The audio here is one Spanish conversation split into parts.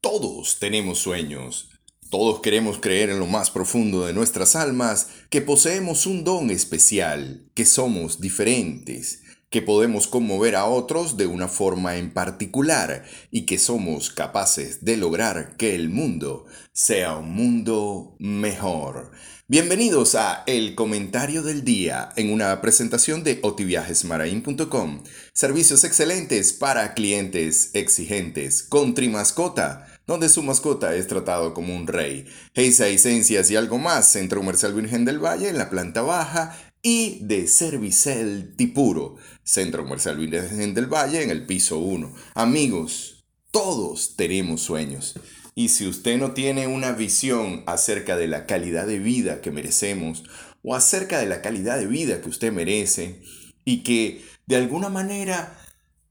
Todos tenemos sueños. Todos queremos creer en lo más profundo de nuestras almas que poseemos un don especial, que somos diferentes, que podemos conmover a otros de una forma en particular y que somos capaces de lograr que el mundo sea un mundo mejor. Bienvenidos a El Comentario del Día en una presentación de otiviajesmarain.com. Servicios excelentes para clientes exigentes con Trimascota donde su mascota es tratado como un rey. Heisa Esencias y algo más, Centro Comercial Virgen del Valle en la planta baja y de Servicel Tipuro, Centro Comercial Virgen del Valle en el piso 1. Amigos, todos tenemos sueños. Y si usted no tiene una visión acerca de la calidad de vida que merecemos o acerca de la calidad de vida que usted merece y que de alguna manera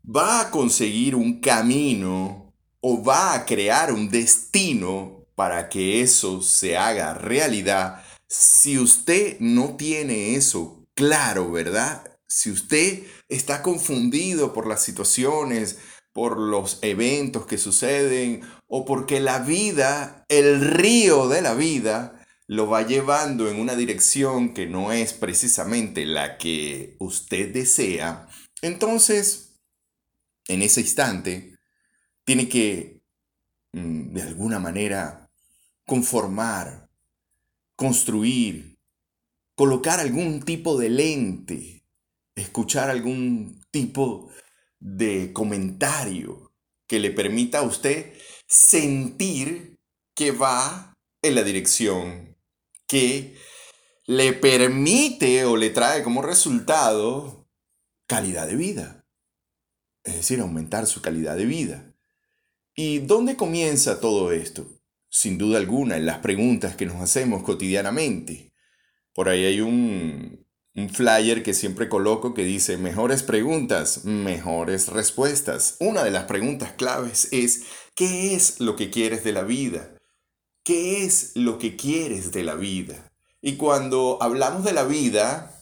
va a conseguir un camino o va a crear un destino para que eso se haga realidad, si usted no tiene eso claro, ¿verdad? Si usted está confundido por las situaciones, por los eventos que suceden o porque la vida, el río de la vida, lo va llevando en una dirección que no es precisamente la que usted desea, entonces, en ese instante, tiene que, mm, de alguna manera, conformar, construir, colocar algún tipo de lente, escuchar algún tipo de comentario que le permita a usted sentir que va en la dirección que le permite o le trae como resultado calidad de vida. Es decir, aumentar su calidad de vida. ¿Y dónde comienza todo esto? Sin duda alguna, en las preguntas que nos hacemos cotidianamente. Por ahí hay un, flyer que siempre coloco que dice mejores preguntas, mejores respuestas. Una de las preguntas claves es ¿qué es lo que quieres de la vida? ¿Qué es lo que quieres de la vida? Y cuando hablamos de la vida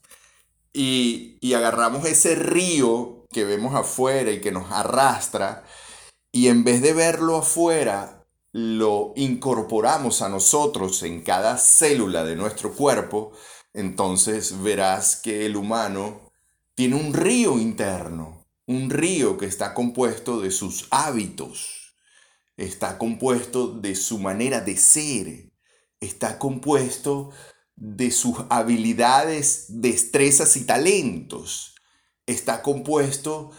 y, y agarramos ese río que vemos afuera y que nos arrastra, y en vez de verlo afuera, lo incorporamos a nosotros en cada célula de nuestro cuerpo, entonces verás que el humano tiene un río interno, un río que está compuesto de sus hábitos, está compuesto de su manera de ser, está compuesto de sus habilidades, destrezas y talentos, está compuesto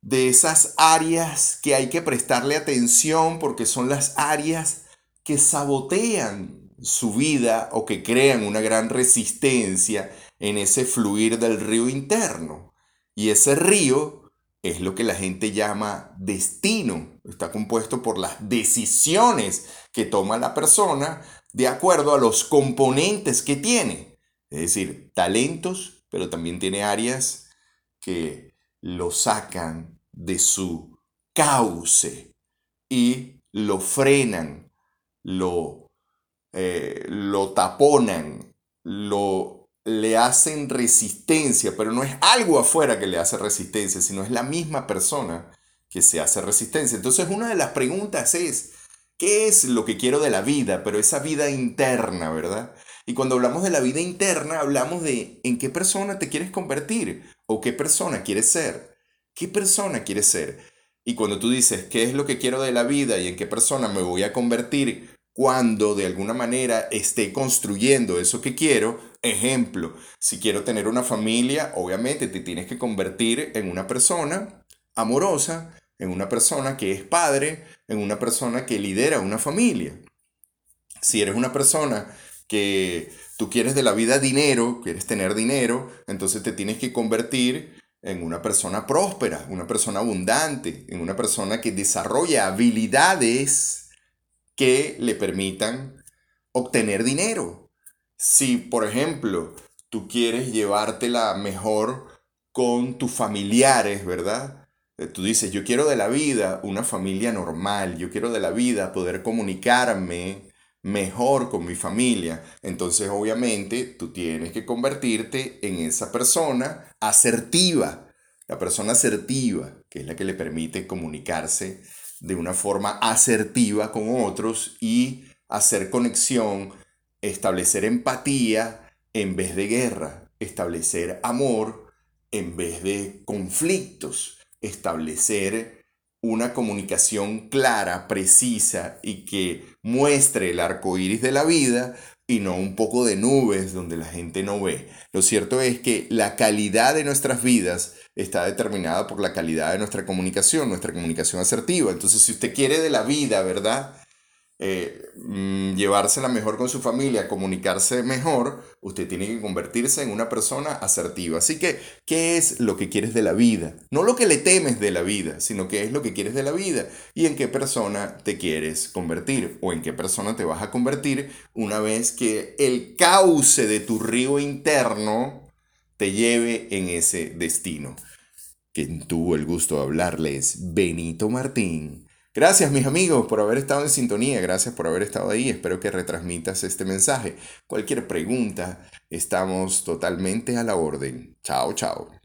de esas áreas que hay que prestarle atención porque son las áreas que sabotean su vida o que crean una gran resistencia en ese fluir del río interno. Y ese río es lo que la gente llama destino. Está compuesto por las decisiones que toma la persona de acuerdo a los componentes que tiene. Es decir, talentos, pero también tiene áreas que lo sacan de su cauce y lo frenan, lo, eh, lo taponan, lo, le hacen resistencia, pero no es algo afuera que le hace resistencia, sino es la misma persona que se hace resistencia. Entonces una de las preguntas es, ¿qué es lo que quiero de la vida? Pero esa vida interna, ¿verdad? Y cuando hablamos de la vida interna, hablamos de en qué persona te quieres convertir o qué persona quieres ser. ¿Qué persona quieres ser? Y cuando tú dices, ¿qué es lo que quiero de la vida y en qué persona me voy a convertir cuando de alguna manera esté construyendo eso que quiero? Ejemplo, si quiero tener una familia, obviamente te tienes que convertir en una persona amorosa, en una persona que es padre, en una persona que lidera una familia. Si eres una persona que tú quieres de la vida dinero, quieres tener dinero, entonces te tienes que convertir en una persona próspera, una persona abundante, en una persona que desarrolla habilidades que le permitan obtener dinero. Si, por ejemplo, tú quieres llevártela mejor con tus familiares, ¿verdad? Eh, tú dices, yo quiero de la vida una familia normal, yo quiero de la vida poder comunicarme mejor con mi familia. Entonces, obviamente, tú tienes que convertirte en esa persona asertiva. La persona asertiva, que es la que le permite comunicarse de una forma asertiva con otros y hacer conexión, establecer empatía en vez de guerra, establecer amor en vez de conflictos, establecer una comunicación clara, precisa y que muestre el arco iris de la vida y no un poco de nubes donde la gente no ve. Lo cierto es que la calidad de nuestras vidas está determinada por la calidad de nuestra comunicación, nuestra comunicación asertiva. Entonces, si usted quiere de la vida, ¿verdad? Eh, mm, llevársela mejor con su familia, comunicarse mejor, usted tiene que convertirse en una persona asertiva. Así que, ¿qué es lo que quieres de la vida? No lo que le temes de la vida, sino qué es lo que quieres de la vida y en qué persona te quieres convertir o en qué persona te vas a convertir una vez que el cauce de tu río interno te lleve en ese destino. Quien tuvo el gusto de hablarles, Benito Martín Gracias mis amigos por haber estado en sintonía, gracias por haber estado ahí, espero que retransmitas este mensaje. Cualquier pregunta, estamos totalmente a la orden. Chao, chao.